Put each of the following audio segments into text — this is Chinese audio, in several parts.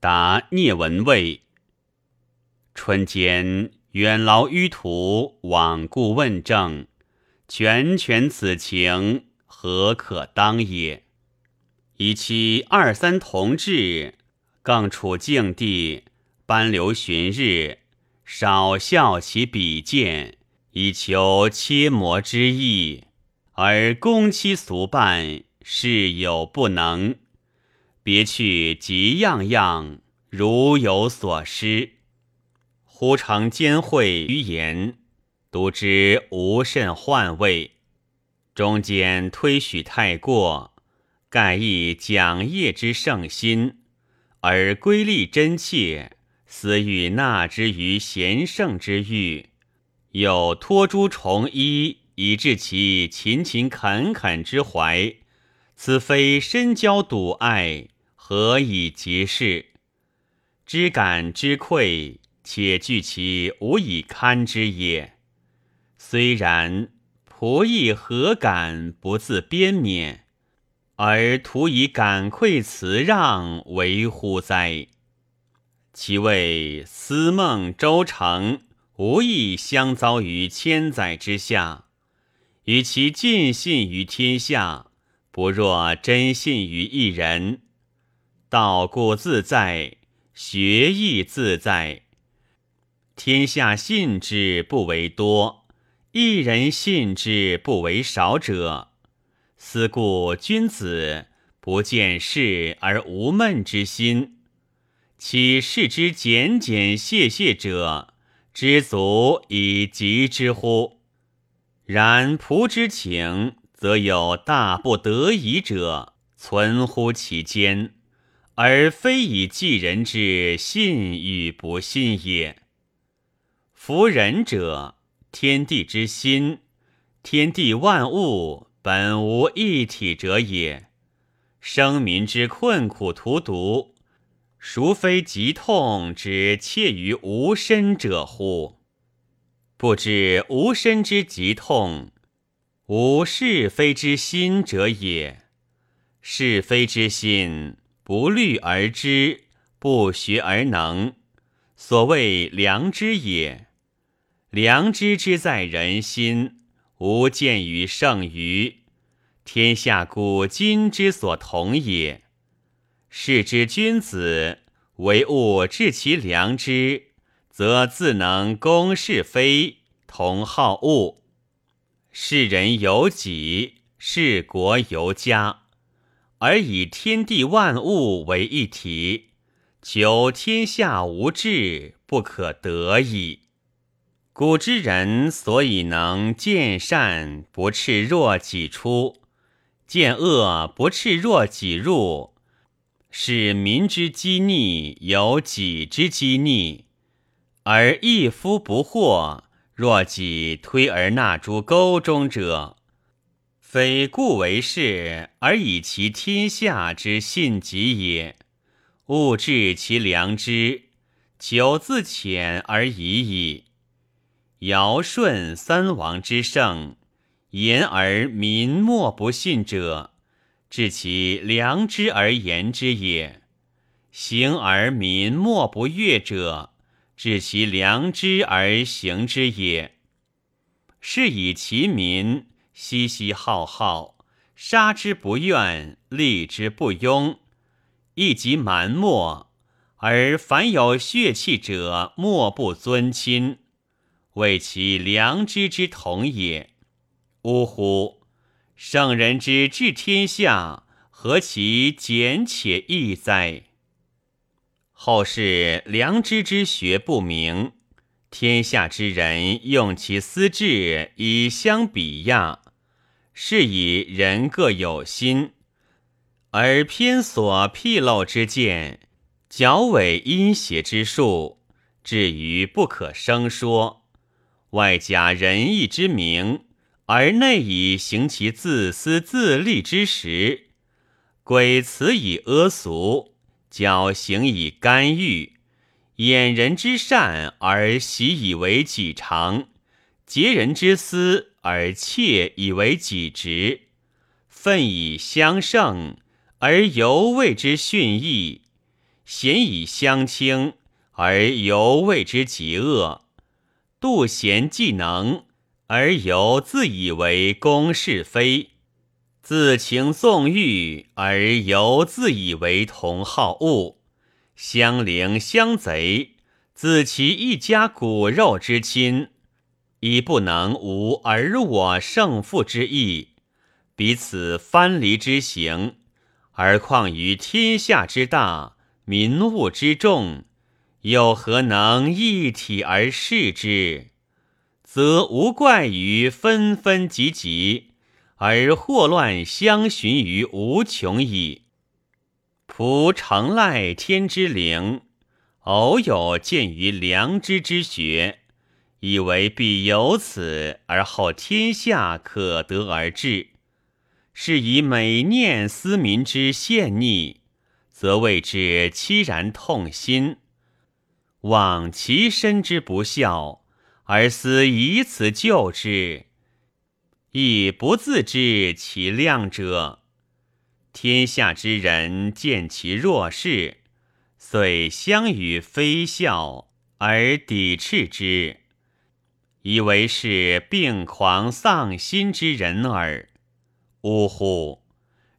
答聂文蔚。春间远劳迂途，罔顾问政，全权此情，何可当也？以其二三同志，更处境地，班流旬日，少效其比见，以求切磨之意，而攻期俗办，事有不能。别去即样样，如有所失。忽成兼会于言，独知无甚患味。中间推许太过，盖亦讲业之圣心，而归立真切，思欲纳之于贤圣之欲，又托诸崇医，以致其勤勤恳恳之怀，此非深交笃爱。何以及事？知感之愧，且惧其无以堪之也。虽然，仆役何敢不自鞭免，而徒以感愧辞让为乎哉？其谓思梦周成，无意相遭于千载之下，与其尽信于天下，不若真信于一人。道故自在，学亦自在。天下信之不为多，一人信之不为少者。思故君子不见事而无闷之心，其视之简简谢谢者，知足以及之乎？然仆之情，则有大不得已者，存乎其间。而非以济人之信与不信也。夫仁者，天地之心，天地万物本无一体者也。生民之困苦荼毒，孰非疾痛之切于无身者乎？不知无身之疾痛，无是非之心者也。是非之心。不虑而知，不学而能，所谓良知也。良知之在人心，无见于圣愚，天下古今之所同也。是之君子，唯物致其良知，则自能公是非，同好恶。是人有己，是国有家。而以天地万物为一体，求天下无志，不可得矣。古之人所以能见善不斥若己出，见恶不斥若己入，是民之积逆有己之积逆，而一夫不惑，若己推而纳诸沟中者。非故为是，而以其天下之信己也。勿治其良知，久自浅而已矣。尧舜三王之圣，言而民莫不信者，治其良知而言之也；行而民莫不悦者，治其良知而行之也。是以其民。熙熙浩浩，杀之不怨，立之不庸，亦即蛮漠。而凡有血气者，莫不尊亲，为其良知之同也。呜呼！圣人之治天下，何其简且易哉！后世良知之学不明，天下之人用其私志以相比亚。是以人各有心，而偏所辟漏之见，矫伪阴邪之术，至于不可生说。外假仁义之名，而内以行其自私自利之实。鬼辞以阿俗，矫行以干预，掩人之善而习以为己常，劫人之私。而窃以为己职，奋以相胜，而犹谓之训义；贤以相轻，而犹谓之极恶；妒贤技能，而犹自以为公是非；自情纵欲，而犹自以为同好恶；相邻相贼，自其一家骨肉之亲，已不能无而我胜负之意，彼此藩篱之行，而况于天下之大。民物之众，又何能一体而视之？则无怪于纷纷集集，而祸乱相寻于无穷矣。仆诚赖天之灵，偶有见于良知之学，以为必有此，而后天下可得而治，是以每念思民之陷逆。则谓之凄然痛心，望其身之不孝，而思以此救之，亦不自知其量者。天下之人见其弱势，遂相与非孝而抵斥之，以为是病狂丧心之人耳。呜呼！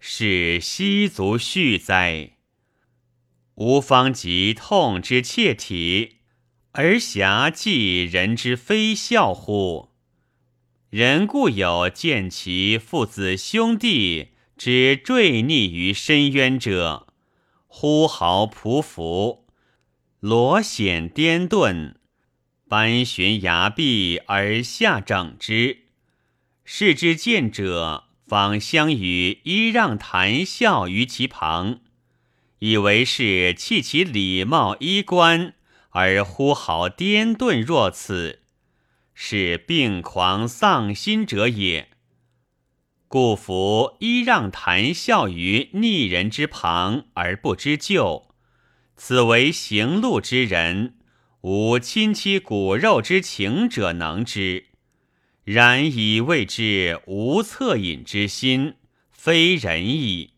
是奚足恤哉！吾方及痛之切体，而侠济人之非孝乎？人固有见其父子兄弟之坠溺于深渊者，呼号匍匐，罗险颠顿，班悬崖壁而下整之。视之见者，方相与揖让谈笑于其旁。以为是弃其礼貌衣冠而呼号颠顿若此，是病狂丧心者也。故夫揖让谈笑于逆人之旁而不知救，此为行路之人，无亲戚骨肉之情者能之。然以谓之无恻隐之心，非人矣。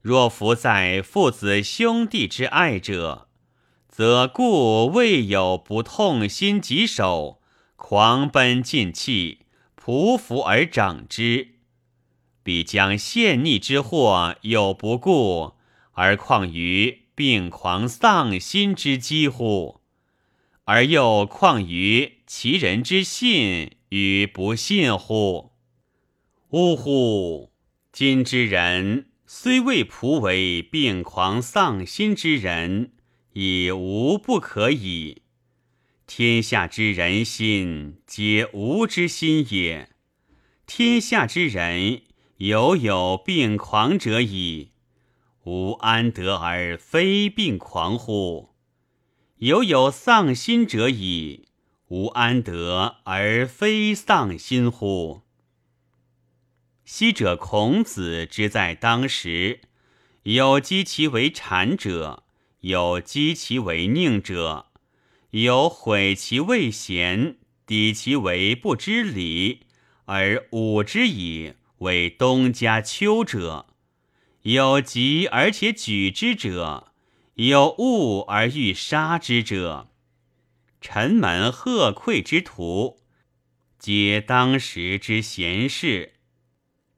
若服在父子兄弟之爱者，则故未有不痛心疾首，狂奔尽弃，匍匐而整之。彼将陷溺之祸有不顾，而况于病狂丧心之几乎？而又况于其人之信与不信乎？呜呼！今之人。虽未仆为病狂丧心之人，已无不可以。天下之人心，皆无之心也。天下之人，犹有病狂者矣。吾安得而非病狂乎？犹有丧心者矣。吾安得而非丧心乎？昔者孔子之在当时，有讥其为谄者，有讥其为佞者，有毁其未贤，抵其为不知礼，而侮之以为东家丘者；有疾而且举之者，有恶而欲杀之者。臣门贺馈之徒，皆当时之贤士。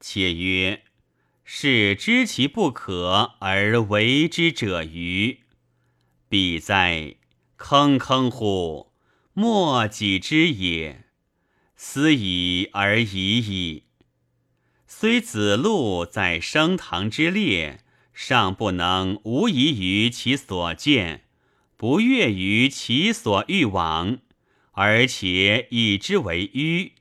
且曰：“是知其不可而为之者欤？彼在坑坑乎！莫己之也。思已而已矣。虽子路在升堂之列，尚不能无疑于其所见，不悦于其所欲往，而且以之为迂。”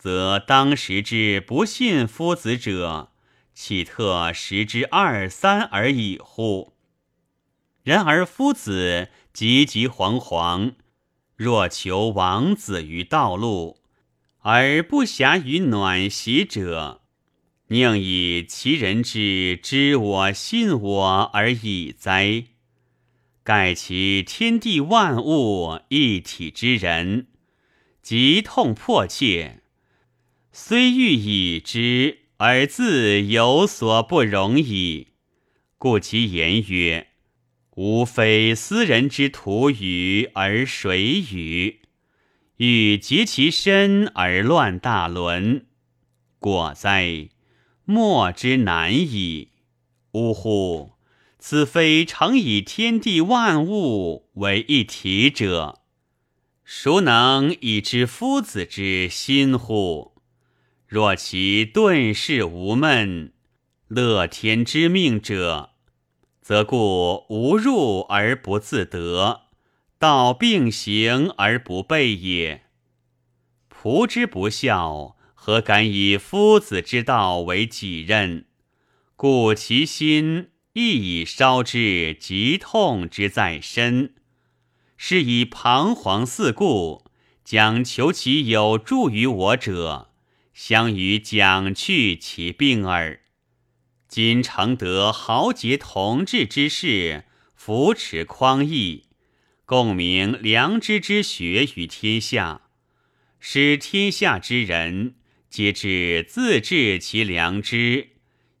则当时之不信夫子者，岂特十之二三而已乎？然而夫子急急惶惶，若求王子于道路，而不暇于暖席者，宁以其人之知我信我而已哉？盖其天地万物一体之人，极痛迫切。虽欲已之，而自有所不容矣。故其言曰：“吾非斯人之徒语而谁与？欲竭其身而乱大伦，果哉！莫之难矣。呜呼！此非诚以天地万物为一体者，孰能以知夫子之心乎？若其顿世无闷，乐天之命者，则故无入而不自得，道并行而不悖也。仆之不孝，何敢以夫子之道为己任？故其心。亦以烧之疾痛之在身，是以彷徨四顾，将求其有助于我者，相与讲去其病耳。今承得豪杰同志之事，扶持匡义，共明良知之学于天下，使天下之人皆知自治其良知。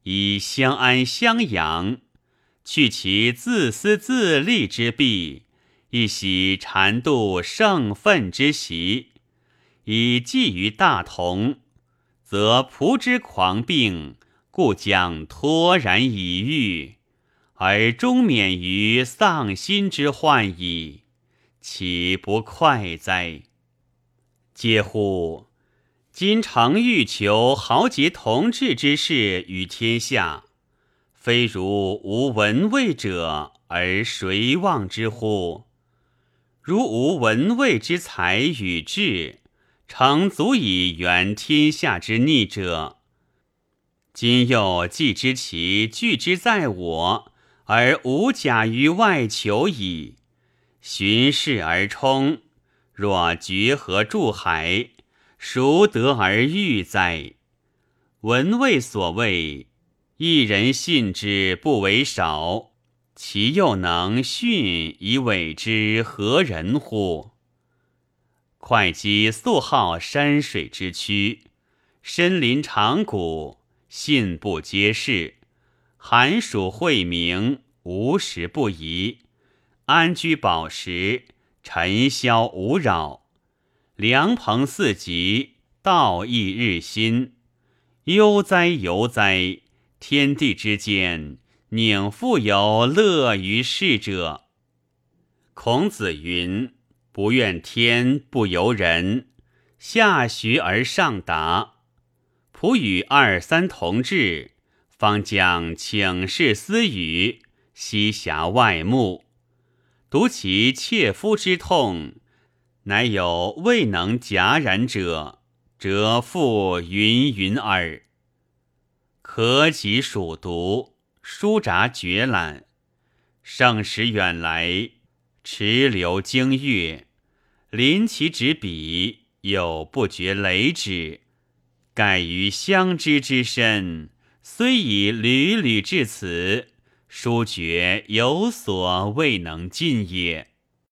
以相安相养，去其自私自利之弊，一洗禅度圣愤之习，以寄于大同，则仆之狂病，故将脱然以愈，而终免于丧心之患矣，岂不快哉？嗟乎！今诚欲求豪杰同治之事于天下，非如无文位者而谁望之乎？如无文位之才与智，诚足以圆天下之逆者。今又既知其拒之在我，而无假于外求矣。循势而冲，若决河注海。孰得而欲哉？闻谓所谓，一人信之不为少，其又能训以委之何人乎？会稽素好山水之区，深林长谷，信不皆是。寒暑晦明，无时不宜。安居饱食，尘嚣无扰。良朋四极，道义日新。悠哉悠哉！天地之间，宁复有乐于世者？孔子云：“不怨天，不由人。下学而上达。仆与二三同志，方将请示私语，悉暇外目，独其切肤之痛。”乃有未能戛然者，则复云云耳。可己属读，书札绝览，盛时远来，池流经月，临其执笔，又不觉累止。盖于相知之深，虽已屡屡至此，书绝有所未能尽也。